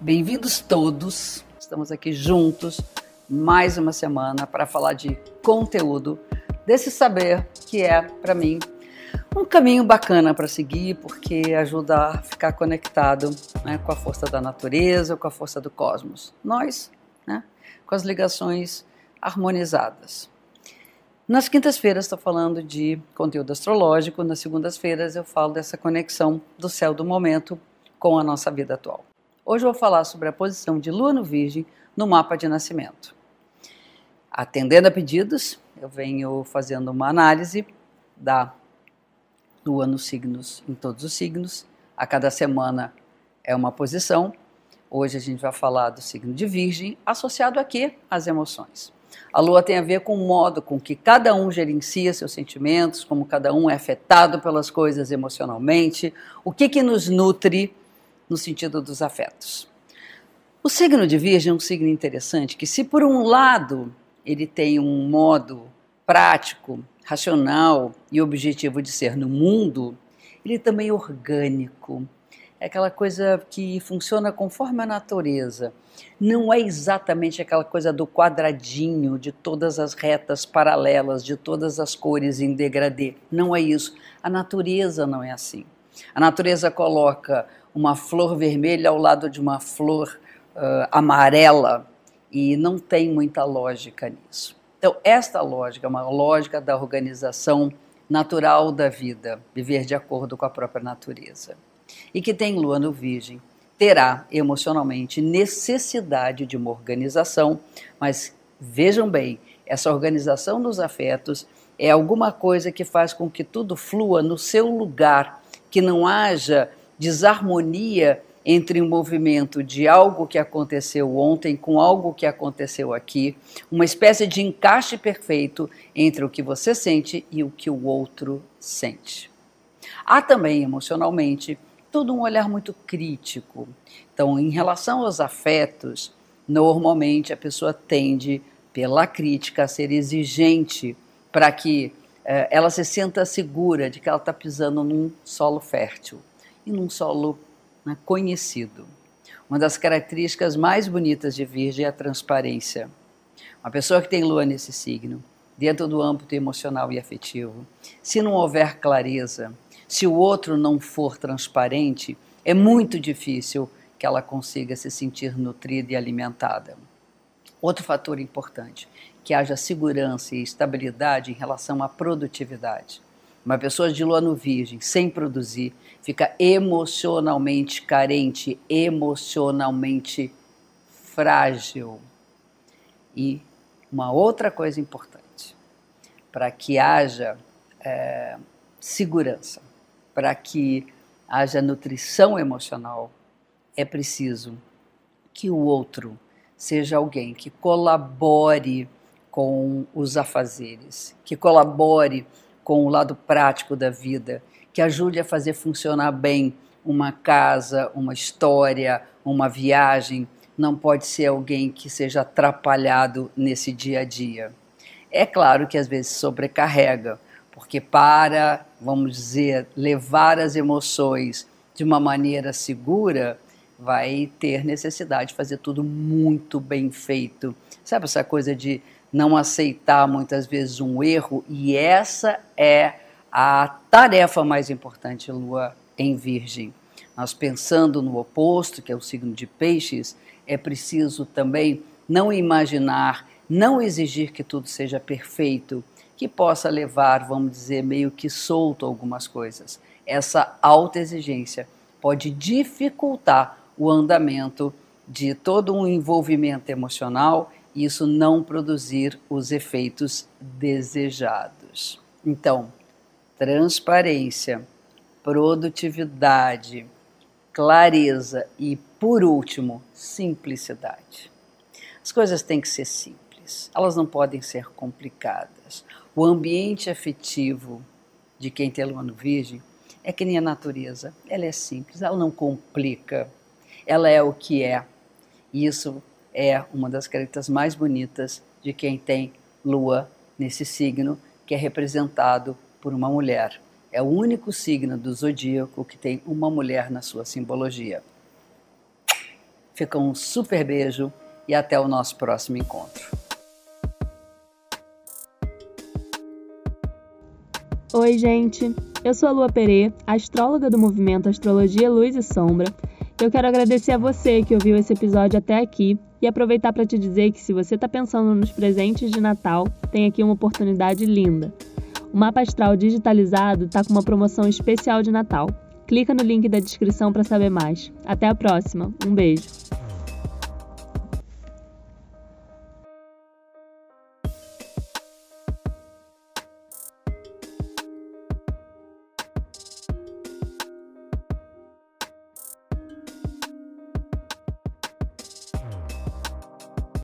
Bem-vindos todos. Estamos aqui juntos mais uma semana para falar de conteúdo desse saber que é para mim um caminho bacana para seguir porque ajuda a ficar conectado né, com a força da natureza, com a força do cosmos. Nós, né, com as ligações harmonizadas. Nas quintas-feiras estou falando de conteúdo astrológico, nas segundas-feiras eu falo dessa conexão do céu do momento com a nossa vida atual. Hoje eu vou falar sobre a posição de Lua no Virgem no mapa de nascimento. Atendendo a pedidos, eu venho fazendo uma análise da Lua nos signos, em todos os signos. A cada semana é uma posição. Hoje a gente vai falar do signo de Virgem, associado aqui às emoções. A lua tem a ver com o modo com que cada um gerencia seus sentimentos, como cada um é afetado pelas coisas emocionalmente, o que, que nos nutre no sentido dos afetos. O signo de Virgem é um signo interessante que, se por um lado ele tem um modo prático, racional e objetivo de ser no mundo, ele também é orgânico. É aquela coisa que funciona conforme a natureza. Não é exatamente aquela coisa do quadradinho, de todas as retas paralelas, de todas as cores em degradê. Não é isso. A natureza não é assim. A natureza coloca uma flor vermelha ao lado de uma flor uh, amarela e não tem muita lógica nisso. Então, esta lógica é uma lógica da organização natural da vida, viver de acordo com a própria natureza. E que tem lua no Virgem, terá emocionalmente necessidade de uma organização, mas vejam bem, essa organização dos afetos é alguma coisa que faz com que tudo flua no seu lugar, que não haja desarmonia entre o movimento de algo que aconteceu ontem com algo que aconteceu aqui, uma espécie de encaixe perfeito entre o que você sente e o que o outro sente. Há também emocionalmente todo um olhar muito crítico. Então, em relação aos afetos, normalmente a pessoa tende, pela crítica, a ser exigente para que ela se sinta segura de que ela está pisando num solo fértil e num solo né, conhecido. Uma das características mais bonitas de Virgem é a transparência. Uma pessoa que tem lua nesse signo, dentro do âmbito emocional e afetivo, se não houver clareza, se o outro não for transparente, é muito difícil que ela consiga se sentir nutrida e alimentada. Outro fator importante, que haja segurança e estabilidade em relação à produtividade. Uma pessoa de lua no virgem, sem produzir, fica emocionalmente carente, emocionalmente frágil. E uma outra coisa importante, para que haja é, segurança, para que haja nutrição emocional, é preciso que o outro seja alguém que colabore com os afazeres, que colabore com o lado prático da vida, que ajude a fazer funcionar bem uma casa, uma história, uma viagem. Não pode ser alguém que seja atrapalhado nesse dia a dia. É claro que às vezes sobrecarrega, porque para, vamos dizer, levar as emoções de uma maneira segura, vai ter necessidade de fazer tudo muito bem feito. Sabe essa coisa de não aceitar muitas vezes um erro, e essa é a tarefa mais importante, Lua em Virgem. Nós pensando no oposto, que é o signo de Peixes, é preciso também não imaginar, não exigir que tudo seja perfeito, que possa levar, vamos dizer, meio que solto algumas coisas. Essa alta exigência pode dificultar o andamento de todo um envolvimento emocional isso não produzir os efeitos desejados. Então, transparência, produtividade, clareza e, por último, simplicidade. As coisas têm que ser simples, elas não podem ser complicadas. O ambiente afetivo de quem tem lua virgem é que nem a natureza, ela é simples, ela não complica, ela é o que é. Isso é uma das características mais bonitas de quem tem lua nesse signo, que é representado por uma mulher. É o único signo do zodíaco que tem uma mulher na sua simbologia. Fica um super beijo e até o nosso próximo encontro. Oi, gente. Eu sou a Lua Perê, astróloga do movimento Astrologia Luz e Sombra. Eu quero agradecer a você que ouviu esse episódio até aqui e aproveitar para te dizer que se você está pensando nos presentes de Natal, tem aqui uma oportunidade linda. O mapa astral digitalizado está com uma promoção especial de Natal. Clica no link da descrição para saber mais. Até a próxima. Um beijo.